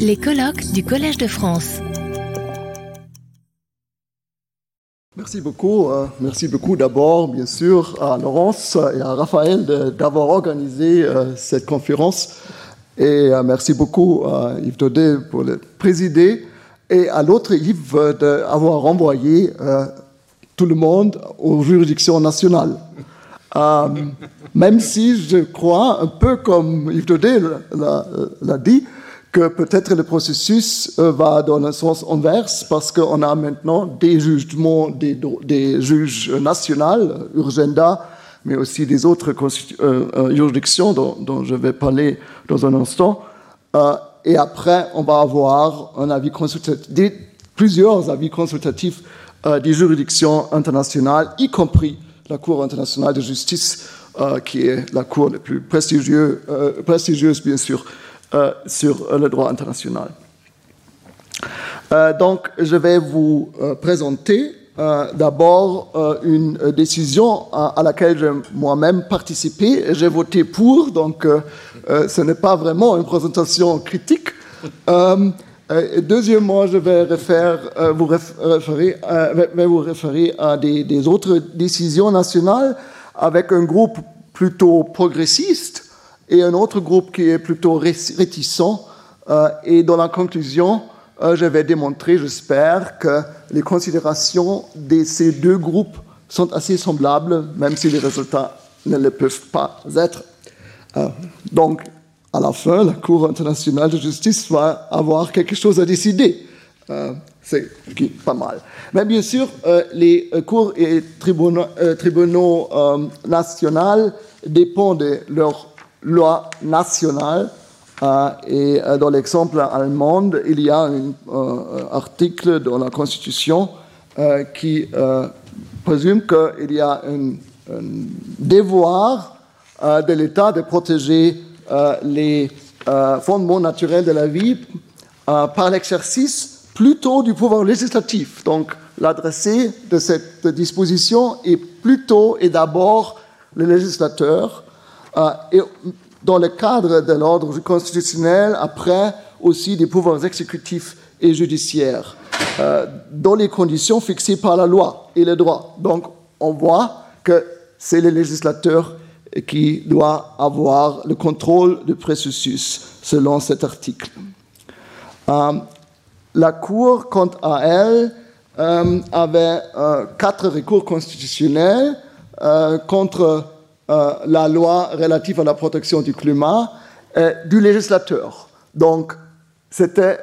Les colloques du Collège de France. Merci beaucoup. euh, merci beaucoup d'abord, bien sûr, à Laurence et à Raphaël d'avoir organisé euh, cette conférence. Et euh, merci beaucoup à Yves Daudet pour le présider et à l'autre Yves d'avoir renvoyé tout le monde aux juridictions nationales. Même si je crois, un peu comme Yves Daudet l'a dit, que peut-être le processus euh, va dans le sens inverse parce qu'on a maintenant des jugements des, juges nationaux, Urgenda, mais aussi des autres euh, euh, juridictions dont, je vais parler dans un instant. Et après, on va avoir un plusieurs avis consultatifs des juridictions internationales, y compris la Cour internationale de justice, qui est la cour la plus prestigieuse, bien sûr, sur euh, le droit international. Euh, donc, je vais vous euh, présenter euh, d'abord euh, une euh, décision à, laquelle j'ai moi-même participé j'ai voté pour, donc euh, euh, ce n'est pas vraiment une présentation critique. Euh, euh, deuxièmement, je vais euh, vous réf- référer, euh, à des autres décisions nationales avec un groupe plutôt progressiste et un autre groupe qui est plutôt ré- réticent. Euh, et dans la conclusion, euh, je vais démontrer, j'espère, que les considérations de ces deux groupes sont assez semblables, même si les résultats ne le peuvent pas être. Euh, donc, à la fin, la Cour internationale de justice va avoir quelque chose à décider. Euh, c'est pas mal. Mais bien sûr, les cours et tribunaux, tribunaux nationaux dépendent de leur loi nationale. Euh, et euh, dans l'exemple allemand, il y a un euh, article dans la Constitution qui présume qu'il y a un, devoir de l'État de protéger les fondements naturels de la vie par l'exercice plutôt du pouvoir législatif. Donc, l'adressé de cette disposition est plutôt et d'abord le législateur. Euh, et dans le cadre de l'ordre constitutionnel, après aussi des pouvoirs exécutifs et judiciaires, euh, dans les conditions fixées par la loi et le droit. Donc, on voit que c'est le législateur qui doit avoir le contrôle du processus selon cet article. Euh, la Cour, quant à elle, euh, avait quatre recours constitutionnels contre euh, la loi relative à la protection du climat du législateur. Donc, c'était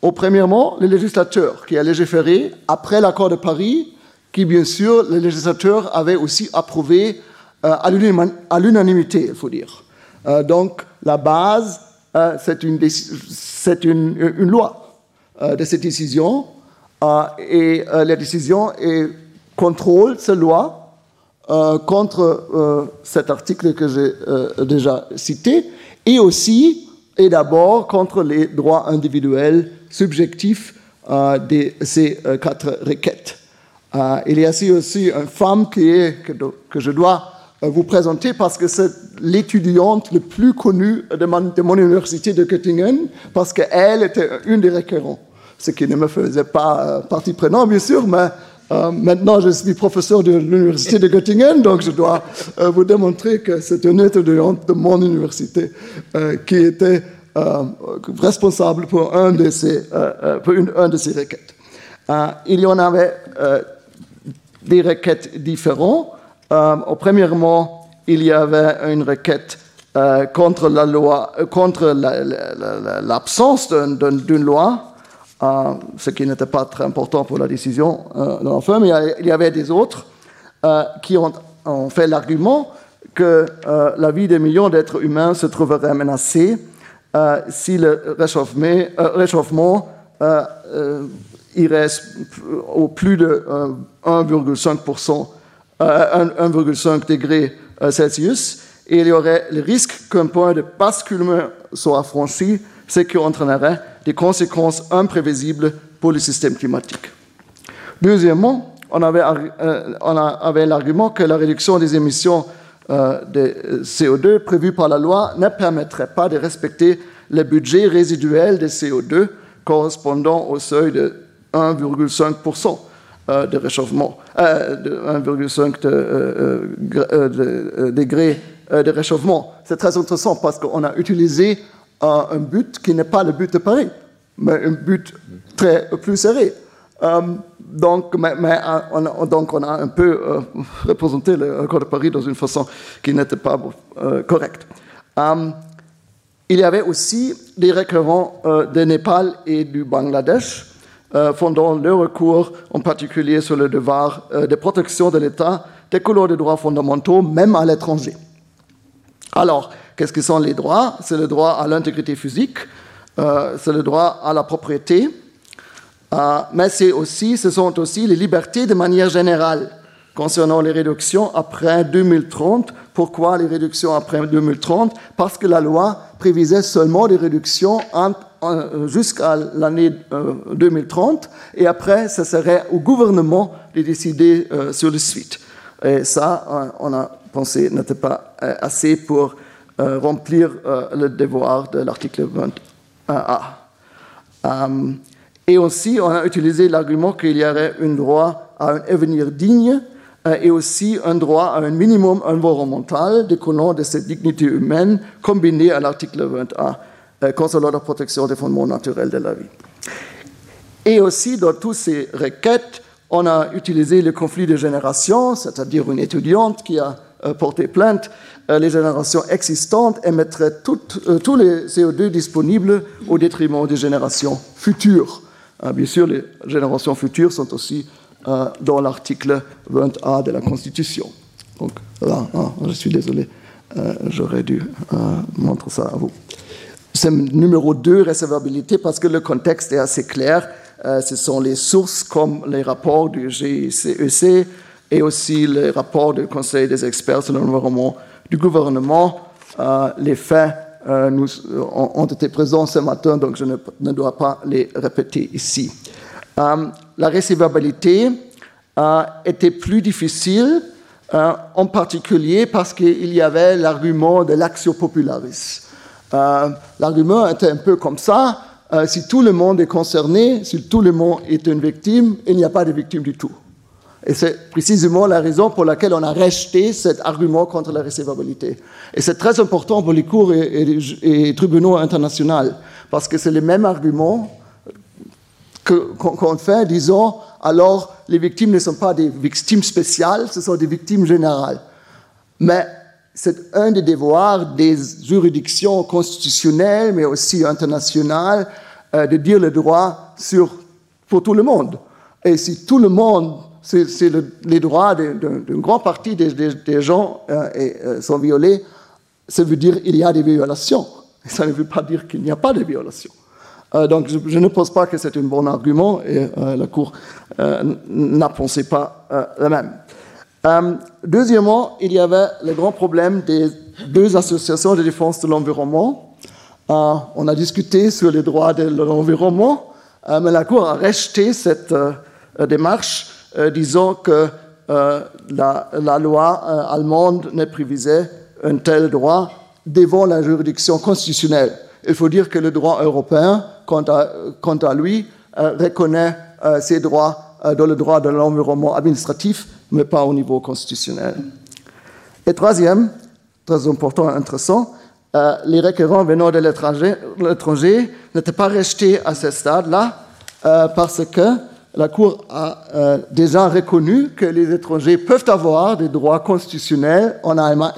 au premièrement le législateur qui a légiféré après l'accord de Paris, qui bien sûr le législateur avait aussi approuvé euh, à l'unanimité, il faut dire. Euh, donc, la base, c'est une, loi de cette décision, et la décision est, contrôle cette loi euh, contre euh, cet article que j'ai euh, déjà cité, et aussi et d'abord contre les droits individuels subjectifs de ces quatre requêtes. Il y a aussi, une femme que, je dois vous présenter parce que c'est l'étudiante le plus connue de mon, université de Göttingen, parce qu'elle était une des requérants, ce qui ne me faisait pas partie prenante, bien sûr, mais euh, maintenant je suis professeur de l'université de Göttingen, donc je dois euh, vous démontrer que c'est une étudiante de mon université euh, qui était responsable pour une, un de ces requêtes. Il y en avait des requêtes différentes. Premièrement, il y avait une requête contre la loi, contre la- la- la- la- l'absence d'un- d'un- d'une loi, ce qui n'était pas très important pour la décision euh, de l'enfant, mais il y avait des autres euh, qui ont, fait l'argument que euh, la vie des millions d'êtres humains se trouverait menacée euh, si le réchauffement, irait au plus de euh, 1,5%, euh, 1,5 degrés euh, Celsius, et il y aurait le risque qu'un point de basculement soit franchi, ce qui entraînerait des conséquences imprévisibles pour le système climatique. Deuxièmement, on avait, euh, l'argument que la réduction des émissions euh, de CO2 prévue par la loi ne permettrait pas de respecter le budget résiduel de CO2 correspondant au seuil de 1,5% euh, de réchauffement, euh, de 1,5 euh, degrés de réchauffement. C'est très intéressant parce qu'on a utilisé un but qui n'est pas le but de Paris, mais un but très plus serré. donc, mais, on a, donc, on a un peu représenté l'accord de Paris dans une façon qui n'était pas correcte. il y avait aussi des récurrents de Népal et du Bangladesh euh, fondant le recours en particulier sur le devoir euh, de protection de l'État des couleurs des droits fondamentaux, même à l'étranger. Alors, qu'est-ce que sont les droits? C'est le droit à l'intégrité physique, euh, c'est le droit à la propriété, mais c'est aussi, ce sont aussi les libertés de manière générale concernant les réductions après 2030. Pourquoi les réductions après 2030 Parce que la loi prévisait seulement des réductions jusqu'à l'année 2030 euh, et après, ce serait au gouvernement de décider euh, sur le suite. Et ça, euh, on a pensé, n'était pas assez pour remplir le devoir de l'article 21a. et aussi, on a utilisé l'argument qu'il y aurait un droit à un avenir digne euh, et aussi un droit à un minimum environnemental découlant de cette dignité humaine combinée à l'article 21 euh, concernant la protection des fondements naturels de la vie. Et aussi, dans toutes ces requêtes, on a utilisé le conflit de génération, c'est-à-dire une étudiante qui a euh, porté plainte, les générations existantes émettraient tous les CO2 disponibles au détriment des générations futures. Bien sûr, les générations futures sont aussi euh, dans l'article 20A de la Constitution. Donc là, hein, je suis désolé, euh, j'aurais dû euh, montrer ça à vous. C'est numéro 2, recevabilité, parce que le contexte est assez clair. ce sont les sources comme les rapports du GICEC e et aussi les rapports du Conseil des experts sur l'environnement du gouvernement. les faits nous, ont été présents ce matin, donc je ne, dois pas les répéter ici. Euh, la recevabilité euh, était plus difficile, euh, en particulier parce qu'il y avait l'argument de l'action popularis. L'argument était un peu comme ça, si tout le monde est concerné, si tout le monde est une victime, il n'y a pas de victime du tout. Et c'est précisément la raison pour laquelle on a rejeté cet argument contre la recevabilité. Et c'est très important pour les cours et, tribunaux internationaux, parce que c'est le même argument qu'on fait, disons, alors les victimes ne sont pas des victimes spéciales, ce sont des victimes générales. Mais c'est un des devoirs des juridictions constitutionnelles, mais aussi internationales, euh, de dire le droit pour tout le monde. Et si tout le monde, c'est les droits d'une grande partie des, gens euh, euh, sont violés, ça veut dire qu'il y a des violations. ça ne veut pas dire qu'il n'y a pas de violations. Euh, donc je, ne pense pas que c'est un bon argument et la Cour n'a pensé pas la même. deuxièmement, il y avait le grand problème des deux associations de défense de l'environnement. on a discuté sur les droits de l'environnement, mais la Cour a rejeté cette démarche, disant que la, la, loi allemande ne prévisait un tel droit devant la juridiction constitutionnelle. Il faut dire que le droit européen quant à, lui, euh, reconnaît euh, ses droits euh, dans le droit de l'environnement administratif, mais pas au niveau constitutionnel. Et troisième, très important et intéressant, les requérants venant de l'étranger n'étaient pas rejetés à ce stade-là parce que la Cour a déjà reconnu que les étrangers peuvent avoir des droits constitutionnels en Allemagne,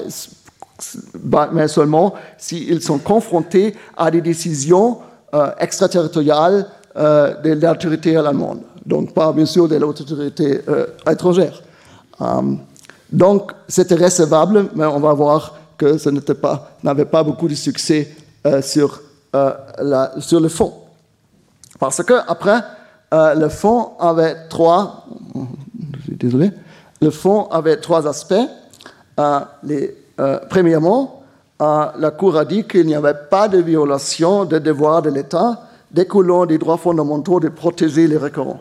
mais seulement s'ils sont confrontés à des décisions euh, extraterritoriale euh, de l'autorité allemande, donc pas bien sûr de l'autorité euh, étrangère. donc c'était recevable, mais on va voir que ce n'était pas, n'avait pas beaucoup de succès sur, sur le fond. Parce que après, le fond avait trois, désolé, le fond avait trois aspects. les, premièrement, la Cour a dit qu'il n'y avait pas de violation des devoirs de l'État découlant des droits fondamentaux de protéger les récurrents.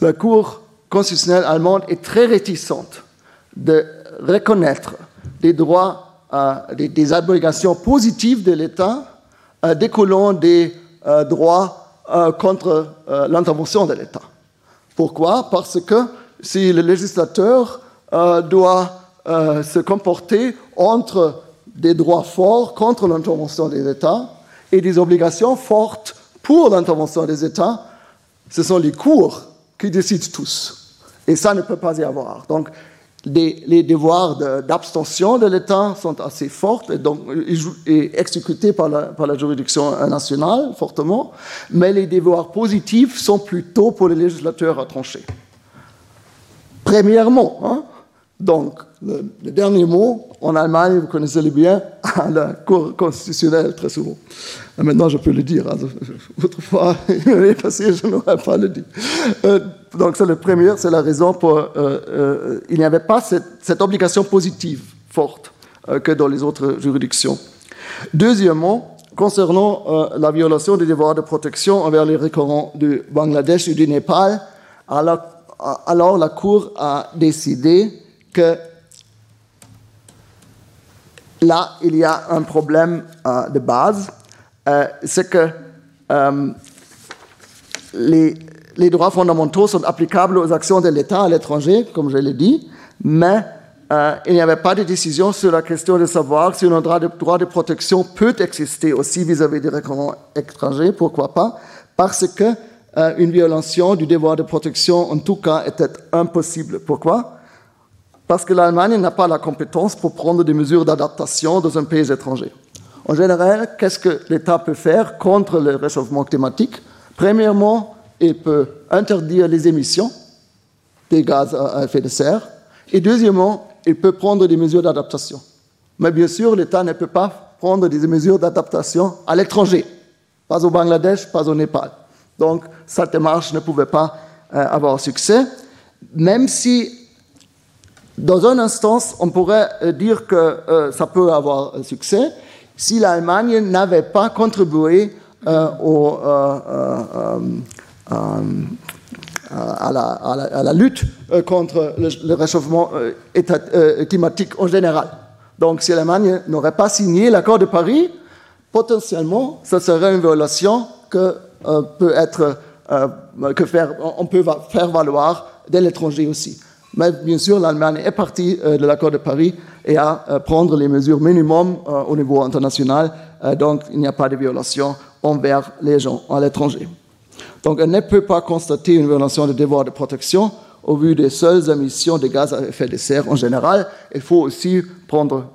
La Cour constitutionnelle allemande est très réticente de reconnaître des droits, euh, des, obligations positives de l'État découlant des droits contre l'intervention de l'État. Pourquoi? Parce que si le législateur doit se comporter entre des droits forts contre l'intervention des États et des obligations fortes pour l'intervention des États, ce sont les cours qui décident tous. Et ça ne peut pas y avoir. Donc, les, devoirs d'abstention de, l'État sont assez forts et, donc, et exécutés par la, par la, juridiction nationale fortement, mais les devoirs positifs sont plutôt pour les législateurs à trancher. Premièrement, hein, donc, le, dernier mot, en Allemagne, vous connaissez le bien, à la Cour constitutionnelle, très souvent. Maintenant, je peux le dire. Hein. Autrefois, l'année passée, je n'aurais pas le dit. Euh, donc, c'est le premier, c'est la raison pour. Euh, euh, il n'y avait pas cette, obligation positive forte que dans les autres juridictions. Deuxièmement, concernant la violation des devoirs de protection envers les récurrents du Bangladesh et du Népal, alors la Cour a décidé que là, il y a un problème euh, de base, euh, c'est que euh, les, droits fondamentaux sont applicables aux actions de l'État à l'étranger, comme je l'ai dit, mais il n'y avait pas de décision sur la question de savoir si un droit de, droit de protection peut exister aussi vis-à-vis des récurrents étrangers, pourquoi pas, parce que une violation du devoir de protection, en tout cas, était impossible. Pourquoi? Parce que l'Allemagne n'a pas la compétence pour prendre des mesures d'adaptation dans un pays étranger. En général, qu'est-ce que l'État peut faire contre le réchauffement climatique? Premièrement, il peut interdire les émissions des gaz à effet de serre. Et deuxièmement, il peut prendre des mesures d'adaptation. Mais bien sûr, l'État ne peut pas prendre des mesures d'adaptation à l'étranger, pas au Bangladesh, pas au Népal. Donc, cette démarche ne pouvait pas euh, avoir succès, même si dans une instance, on pourrait euh, dire que euh, ça peut avoir succès si l'Allemagne n'avait pas contribué euh, à, la, lutte contre le, réchauffement climatique en général. Donc, si l'Allemagne n'aurait pas signé l'accord de Paris, potentiellement, ce serait une violation que peut être que faire, on peut faire valoir de l'étranger aussi. Mais bien sûr, l'Allemagne est partie euh, de l'accord de Paris et à euh, prendre les mesures minimum euh, au niveau international. donc, il n'y a pas de violation envers les gens à l'étranger. Donc, elle ne peut pas constater une violation des devoirs de protection au vu des seules émissions de gaz à effet de serre en général. Il faut aussi prendre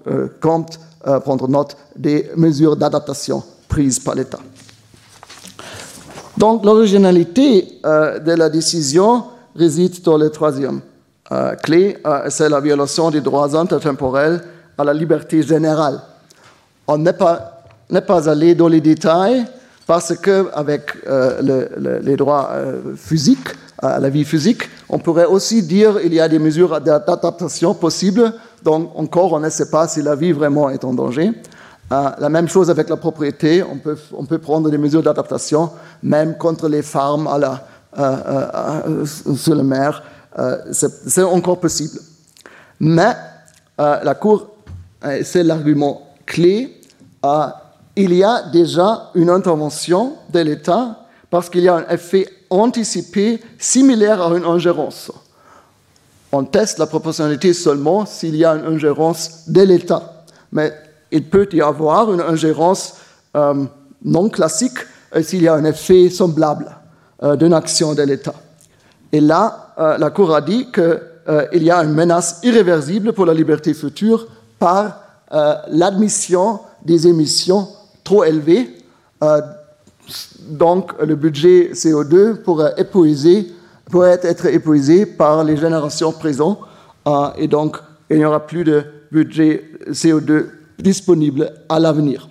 compte, prendre note des mesures d'adaptation prises par l'État. Donc, l'originalité de la décision réside dans le troisième euh, clé, euh, c'est la violation des droits intertemporels à la liberté générale. On n'est pas, pas allé dans les détails parce qu'avec euh, les droits physiques, à la vie physique, on pourrait aussi dire qu'il y a des mesures d'adaptation possibles, donc encore on ne sait pas si la vie vraiment est en danger. la même chose avec la propriété, on peut, on peut prendre des mesures d'adaptation, même contre les farms sur la mer. Euh, c'est encore possible. Mais euh, la Cour, euh, c'est l'argument clé, il y a déjà une intervention de l'État parce qu'il y a un effet anticipé similaire à une ingérence. On teste la proportionnalité seulement s'il y a une ingérence de l'État. Mais il peut y avoir une ingérence non classique s'il y a un effet semblable d'une action de l'État. Et là, euh, la Cour a dit qu'il euh, y a une menace irréversible pour la liberté future par euh, l'admission des émissions trop élevées. donc, le budget CO2 pourrait, pourrait être épuisé par les générations présentes et donc il n'y aura plus de budget CO2 disponible à l'avenir.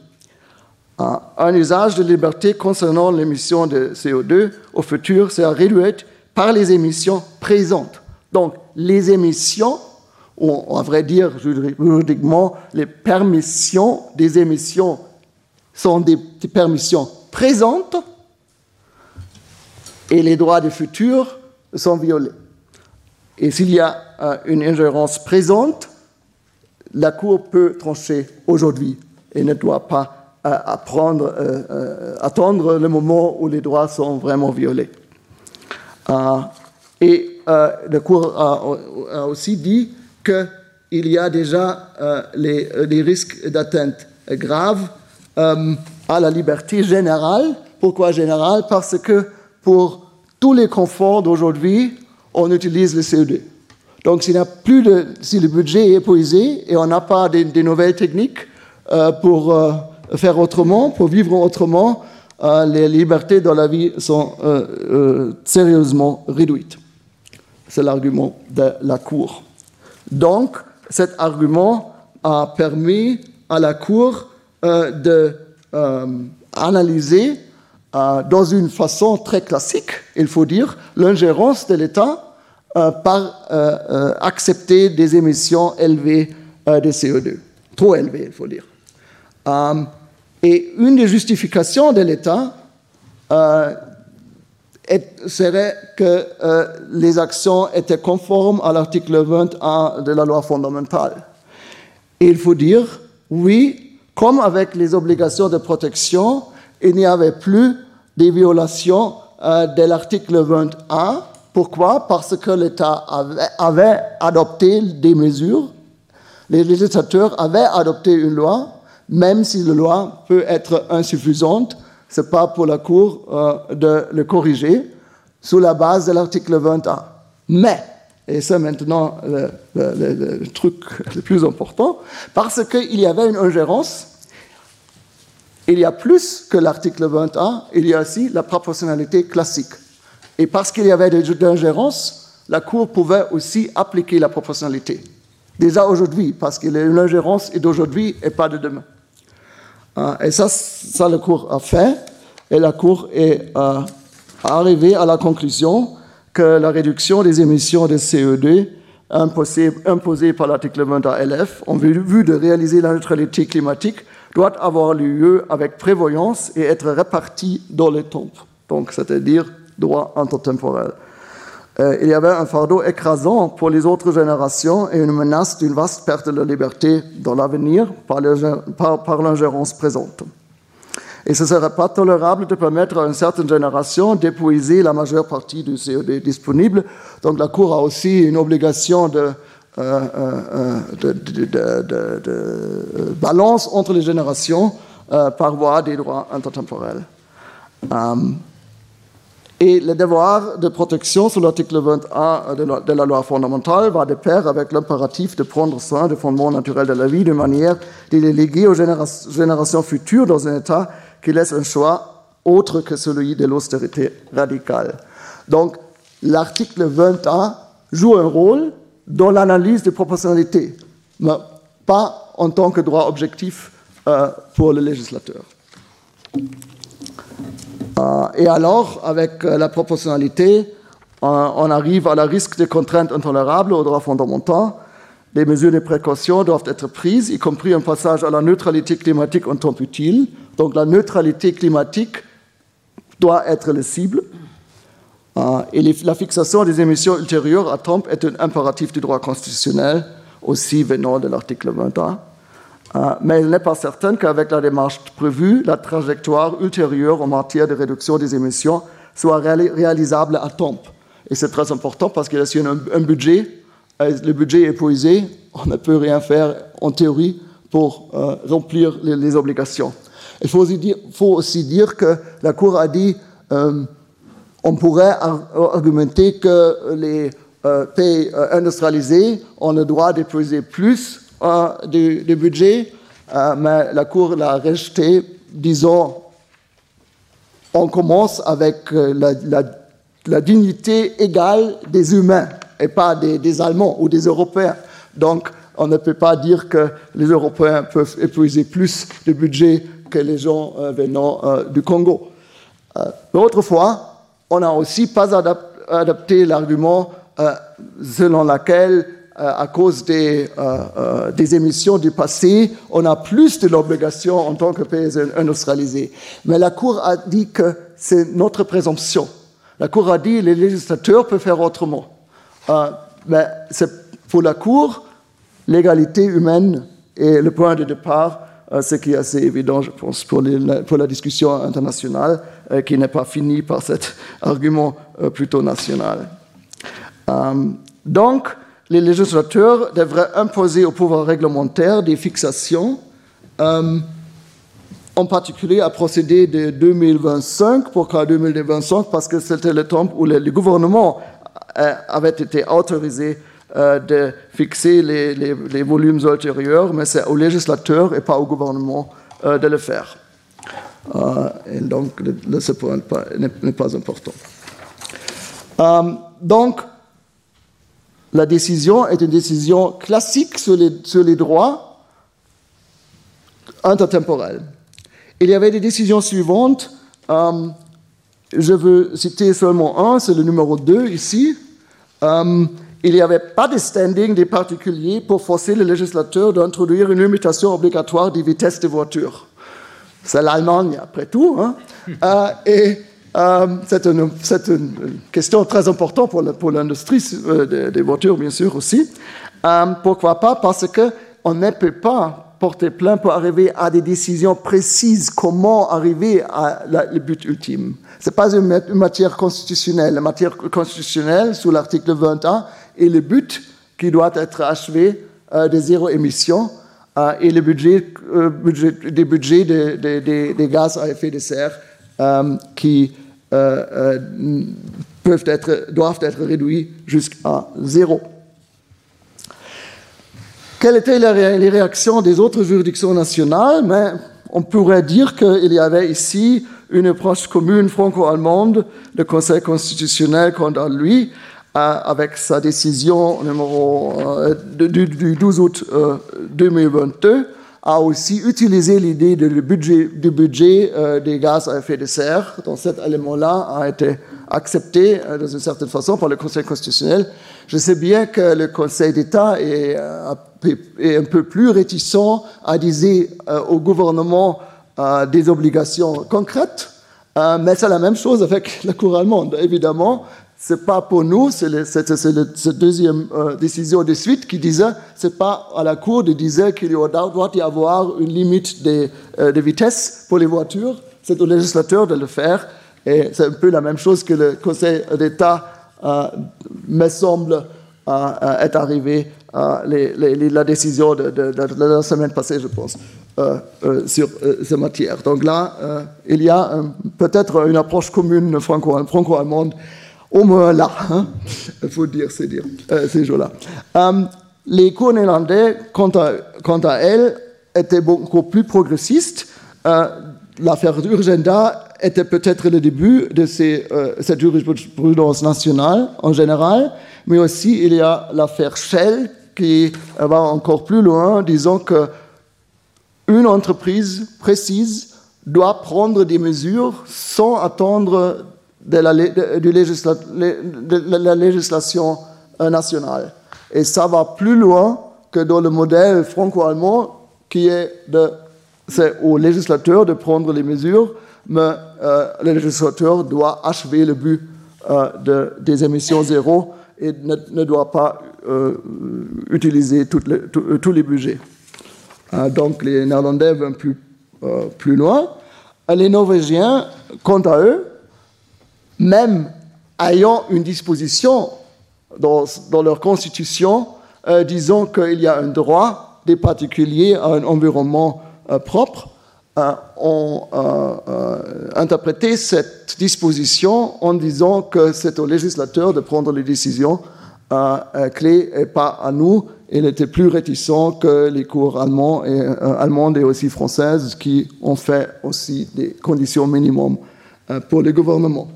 Un usage de liberté concernant l'émission de CO2 au futur sera réduit par les émissions présentes. Donc, les émissions, ou à vrai dire juridiquement, les permissions des émissions sont des, permissions présentes et les droits du futur sont violés. Et s'il y a euh, une ingérence présente, la Cour peut trancher aujourd'hui et ne doit pas à prendre, attendre le moment où les droits sont vraiment violés. Et le cours a, aussi dit qu'il y a déjà les, les, risques d'atteinte grave à la liberté générale. Pourquoi générale? Parce que pour tous les conforts d'aujourd'hui, on utilise le CO2. Donc, s'il plus de, si le budget est épuisé et on n'a pas de, nouvelles techniques euh, pour euh, faire autrement, pour vivre autrement, euh, les libertés dans la vie sont sérieusement réduites. C'est l'argument de la Cour. Donc, cet argument a permis à la Cour d'analyser dans une façon très classique, il faut dire, l'ingérence de l'État euh, par euh, euh, accepter des émissions élevées de CO2, trop élevées, il faut dire. Et une des justifications de l'État serait que les actions étaient conformes à l'article 21 de la loi fondamentale. Il faut dire, oui, comme avec les obligations de protection, il n'y avait plus des violations de l'article 21 pourquoi? Parce que l'État avait, adopté des mesures, les législateurs avaient adopté une loi, même si la loi peut être insuffisante, ce n'est pas pour la Cour euh, de le corriger sous la base de l'article 21. Mais, et c'est maintenant le, truc le plus important, parce qu'il y avait une ingérence, il y a plus que l'article 21, il y a aussi la proportionnalité classique. Et parce qu'il y avait des ingérences, la Cour pouvait aussi appliquer la proportionnalité. Déjà aujourd'hui, parce que l'ingérence est d'aujourd'hui et pas de demain. Euh, et ça, ça, la Cour a fait. Et la Cour est euh, arrivée à la conclusion que la réduction des émissions de CO2 imposée, imposée par l'article 21 LF en vue de réaliser la neutralité climatique doit avoir lieu avec prévoyance et être répartie dans les temps. Donc, c'est-à-dire droit intertemporel. Euh, il y avait un fardeau écrasant pour les autres générations et une menace d'une vaste perte de liberté dans l'avenir par l'ingérence présente. Et ce ne serait pas tolérable de permettre à une certaine génération d'épuiser la majeure partie du CO2 disponible. Donc la Cour a aussi une obligation de, euh, euh, de, balance entre les générations par voie des droits intertemporels. Et le devoir de protection sous l'article 21 de la, loi fondamentale va de pair avec l'impératif de prendre soin des fondements naturels de la vie de manière de les léguer aux générations futures dans un état qui laisse un choix autre que celui de l'austérité radicale. Donc, l'article 21 joue un rôle dans l'analyse de proportionnalité, mais pas en tant que droit objectif euh, pour le législateur. Euh, et alors, avec euh, la proportionnalité, euh, on arrive à la risque de contraintes intolérables aux droits fondamentaux. Les mesures de précaution doivent être prises, y compris un passage à la neutralité climatique en temps utile. Donc la neutralité climatique doit être la cible. et la fixation des émissions ultérieures à temps est un impératif du droit constitutionnel, aussi venant de l'article 21. Euh, mais il n'est pas certain qu'avec la démarche prévue, la trajectoire ultérieure en matière de réduction des émissions soit réalisable à temps. Et c'est très important parce qu'il y a un, budget, le budget est épuisé, on ne peut rien faire en théorie pour euh, remplir les, obligations. Il faut aussi, dire, faut aussi, dire, que la Cour a dit euh, on pourrait argumenter que les pays industrialisés ont le droit d'épuiser plus du, budget, euh, mais la Cour l'a rejeté, disons, on commence avec euh, la, dignité égale des humains et pas des, Allemands ou des Européens. Donc, on ne peut pas dire que les Européens peuvent épuiser plus de budget que les gens euh, venant du Congo. autrefois, on n'a aussi pas adapté l'argument selon lequel euh, à cause des, euh, euh, des, émissions du passé, on a plus de l'obligation en tant que pays industrialisé. Mais la Cour a dit que c'est notre présomption. La Cour a dit que les législateurs peuvent faire autrement. mais pour la Cour, l'égalité humaine est le point de départ ce qui est assez évident, je pense, pour, pour la discussion internationale, qui n'est pas finie par cet argument plutôt national. donc, les législateurs devraient imposer au pouvoir réglementaire des fixations en particulier à procéder de 2025. Pourquoi 2025 Parce que c'était le temps où le, gouvernement euh, avait été autorisé euh, de fixer les, volumes ultérieurs, mais c'est au législateur et pas au gouvernement euh, de le faire. et donc, ce point n'est pas important. donc, la décision est une décision classique sur les, droits intertemporels. Il y avait des décisions suivantes. Euh, je veux citer seulement un, c'est le numéro 2 ici. Euh, il n'y avait pas de standing des particuliers pour forcer le législateur d'introduire une limitation obligatoire des vitesses des voitures. C'est l'Allemagne, après tout. Hein. Euh, et c'est une, question très importante pour l'industrie des voitures, bien sûr, aussi. pourquoi pas? Parce qu'on ne peut pas porter plainte pour arriver à des décisions précises, comment arriver à le but ultime. Ce n'est pas une, matière constitutionnelle. La matière constitutionnelle, sous l'article 21, est le but qui doit être achevé euh, de zéro émission euh, et le budget, euh, budget des budgets des gaz à effet de serre qui peuvent être, doivent être réduits jusqu'à zéro. Quelles étaient les réactions des autres juridictions nationales? Mais on pourrait dire qu'il y avait ici une approche commune franco-allemande. Le Conseil constitutionnel, quant à lui, avec sa décision numéro, euh, du, 12 août 2022, euh, a aussi utilisé l'idée du budget, du budget euh, des gaz à effet de serre. Donc cet élément-là a été accepté euh, d'une certaine façon par le Conseil constitutionnel. Je sais bien que le Conseil d'État est, euh, est, un peu plus réticent à dire euh, au gouvernement des obligations concrètes, mais c'est la même chose avec la Cour allemande. Évidemment, c'est pas pour nous, c'est la deuxième décision de suite qui disait, c'est pas à la Cour de dire qu'il doit y avoir une limite de, de vitesse pour les voitures, c'est au législateur de le faire. Et c'est un peu la même chose que le Conseil d'État, euh, me semble, euh, euh, est arrivé à la décision de, la semaine passée, je pense, sur ces matières. Donc là, il y a peut-être une approche commune franco-allemande, au moins là, hein. faut dire, dire, ces jours-là. les cours néerlandais, quant à, elles, étaient beaucoup plus progressistes. L'affaire d'Urgenda était peut-être le début de euh, cette jurisprudence nationale en général, mais aussi il y a l'affaire Shell qui va encore plus loin, disant que une entreprise précise doit prendre des mesures sans attendre de la, de la législation euh, nationale. Et ça va plus loin que dans le modèle franco-allemand qui est de c'est au législateur de prendre les mesures mais euh, le législateur doit achever le but euh, de, des émissions zéro et ne, doit pas utiliser tous les budgets. donc les Néerlandais vont plus, plus loin. Les Norvégiens, quant à eux, même ayant une disposition dans, leur constitution disant qu'il y a un droit des particuliers à un environnement propre, euh, ont euh, euh, interprété cette disposition en disant que c'est au législateur de prendre les décisions clés et pas à nous. Il était plus réticent que les cours allemandes et aussi françaises qui ont fait aussi des conditions minimum pour le gouvernement.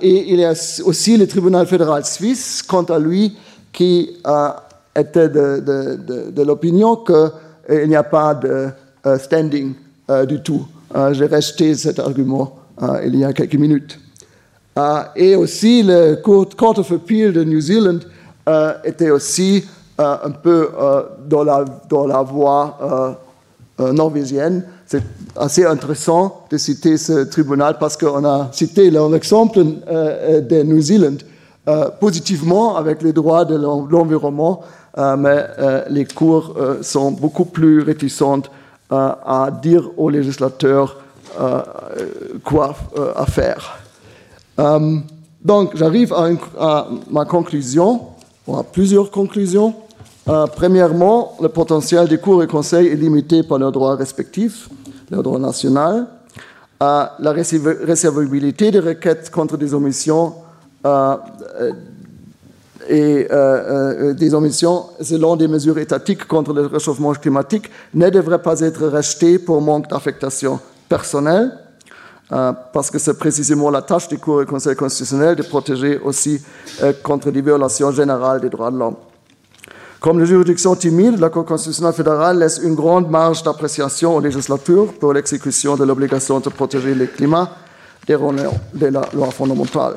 Et il y a aussi le tribunal fédéral suisse, quant à lui, qui était de, l'opinion qu'il n'y a pas de standing euh, du tout. Euh, j'ai rejeté cet argument euh, il y a quelques minutes. et aussi, le Court, of Appeal de New Zealand était aussi un peu dans la voie norvégienne. C'est assez intéressant de citer ce tribunal parce qu'on a cité l'exemple de New Zealand positivement avec les droits de l'environnement, mais les cours sont beaucoup plus réticentes à dire aux législateurs quoi à faire. donc, j'arrive à, à, ma conclusion, ou à plusieurs conclusions. premièrement, le potentiel des cours et conseils est limité par leurs droits respectifs, leur droit national. la recevabilité des requêtes contre des omissions et euh, euh, des omissions selon des mesures étatiques contre le réchauffement climatique ne devraient pas être rejetées pour manque d'affectation personnelle, euh, parce que c'est précisément la tâche du Cour et Conseil constitutionnel de protéger aussi contre des violations générales des droits de l'homme. Comme la juridiction timide, la Cour constitutionnelle fédérale laisse une grande marge d'appréciation aux législatures pour l'exécution de l'obligation de protéger le climat de la loi fondamentale.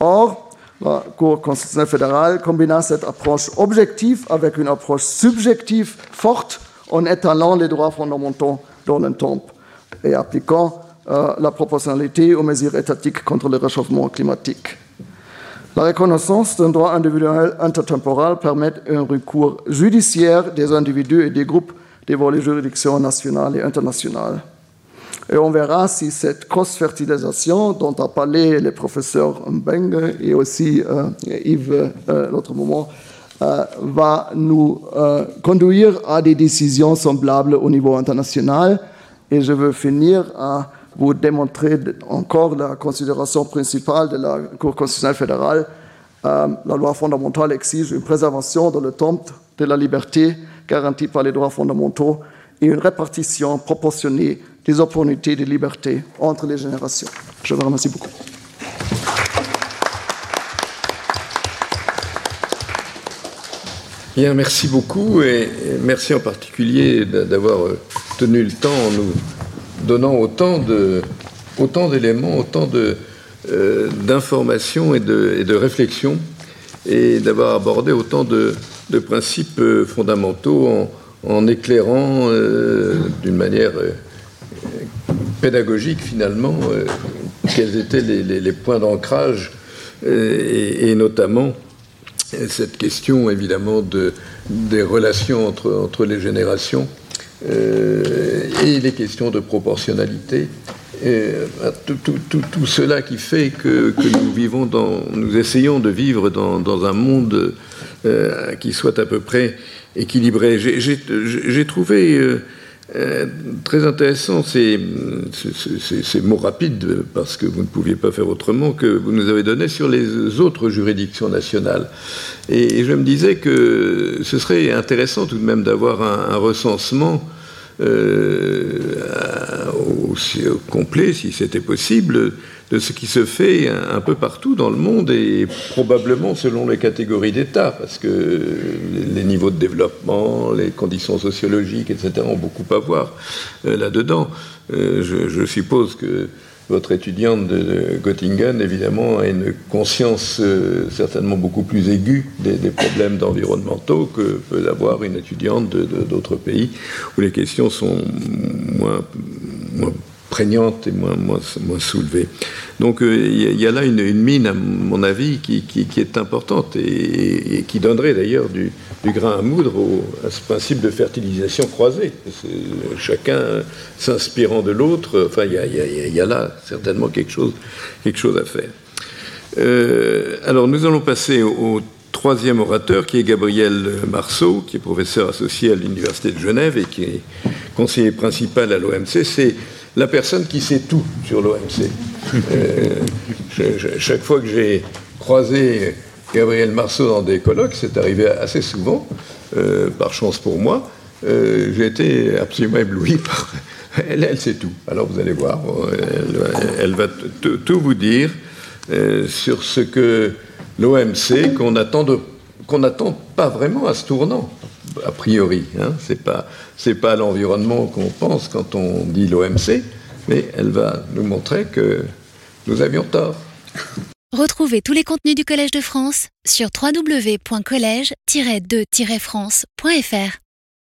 Or, la Cour constitutionnelle fédérale combina cette approche objective avec une approche subjective forte en étalant les droits fondamentaux dans le temps et appliquant euh, la proportionnalité aux mesures étatiques contre le réchauffement climatique. La reconnaissance d'un droit individuel intertemporel permet un recours judiciaire des individus et des groupes devant les juridictions nationales et internationales. Et on verra si cette cross-fertilisation dont a parlé le professeur Mbeng et aussi euh, Yves euh, l'autre moment euh, va nous conduire à des décisions semblables au niveau international. Et je veux finir à vous démontrer encore la considération principale de la Cour constitutionnelle fédérale. Euh, la loi fondamentale exige une préservation dans le temps de la liberté garantie par les droits fondamentaux et une répartition proportionnée des opportunités de liberté entre les générations. Je vous remercie beaucoup. Bien, merci beaucoup et merci en particulier d'avoir euh, tenu le temps en nous donnant autant de autant d'éléments, autant de euh, d'informations et de, de réflexions et d'avoir abordé autant de, de principes euh, fondamentaux en, en éclairant euh, d'une manière pédagogique finalement quels étaient les, les, les points d'ancrage et, et, notamment cette question évidemment de, des relations entre, entre les générations et les questions de proportionnalité et tout, cela qui fait que, nous vivons dans nous essayons de vivre dans, un monde euh, qui soit à peu près équilibré. J'ai trouvé euh, euh, très intéressant ces, mots rapides, parce que vous ne pouviez pas faire autrement, que vous nous avez donné sur les autres juridictions nationales. Et, je me disais que ce serait intéressant tout de même d'avoir un recensement euh, aussi complet, si c'était possible, de ce qui se fait un, peu partout dans le monde et probablement selon les catégories d'État, parce que les, niveaux de développement, les conditions sociologiques, etc., ont beaucoup à voir euh, là-dedans. Euh, je suppose que votre étudiante de Göttingen, évidemment, a une conscience euh, certainement beaucoup plus aiguë des, problèmes environnementaux que peut l'avoir une étudiante d'autres pays, où les questions sont moins prégnante et moins, moins, moins soulevée. Donc il euh, y, y, a là une, mine, à mon avis, qui, qui, est importante et, qui donnerait d'ailleurs du, du, grain à moudre au, à ce principe de fertilisation croisée. Chacun s'inspirant de l'autre, enfin il y, a là certainement quelque chose, quelque chose à faire. Euh, alors nous allons passer au, au troisième orateur qui est Gabriel Marceau, qui est professeur associé à l'Université de Genève et qui est conseiller principal à l'OMC. C'est la personne qui sait tout sur l'OMC. Euh, chaque fois que j'ai croisé Gabriel Marceau dans des colloques, c'est arrivé assez souvent, euh, par chance pour moi, euh, j'ai été absolument ébloui par... Elle, elle sait tout. Alors vous allez voir, elle, va tout vous dire sur ce que l'OMC, qu'on attend, qu attend pas vraiment à ce tournant, a priori. Hein, c'est pas c'est pas l'environnement qu'on pense quand on dit l'OMC, mais elle va nous montrer que nous avions tort. Retrouvez tous les contenus du Collège de France sur www.colège-2-france.fr.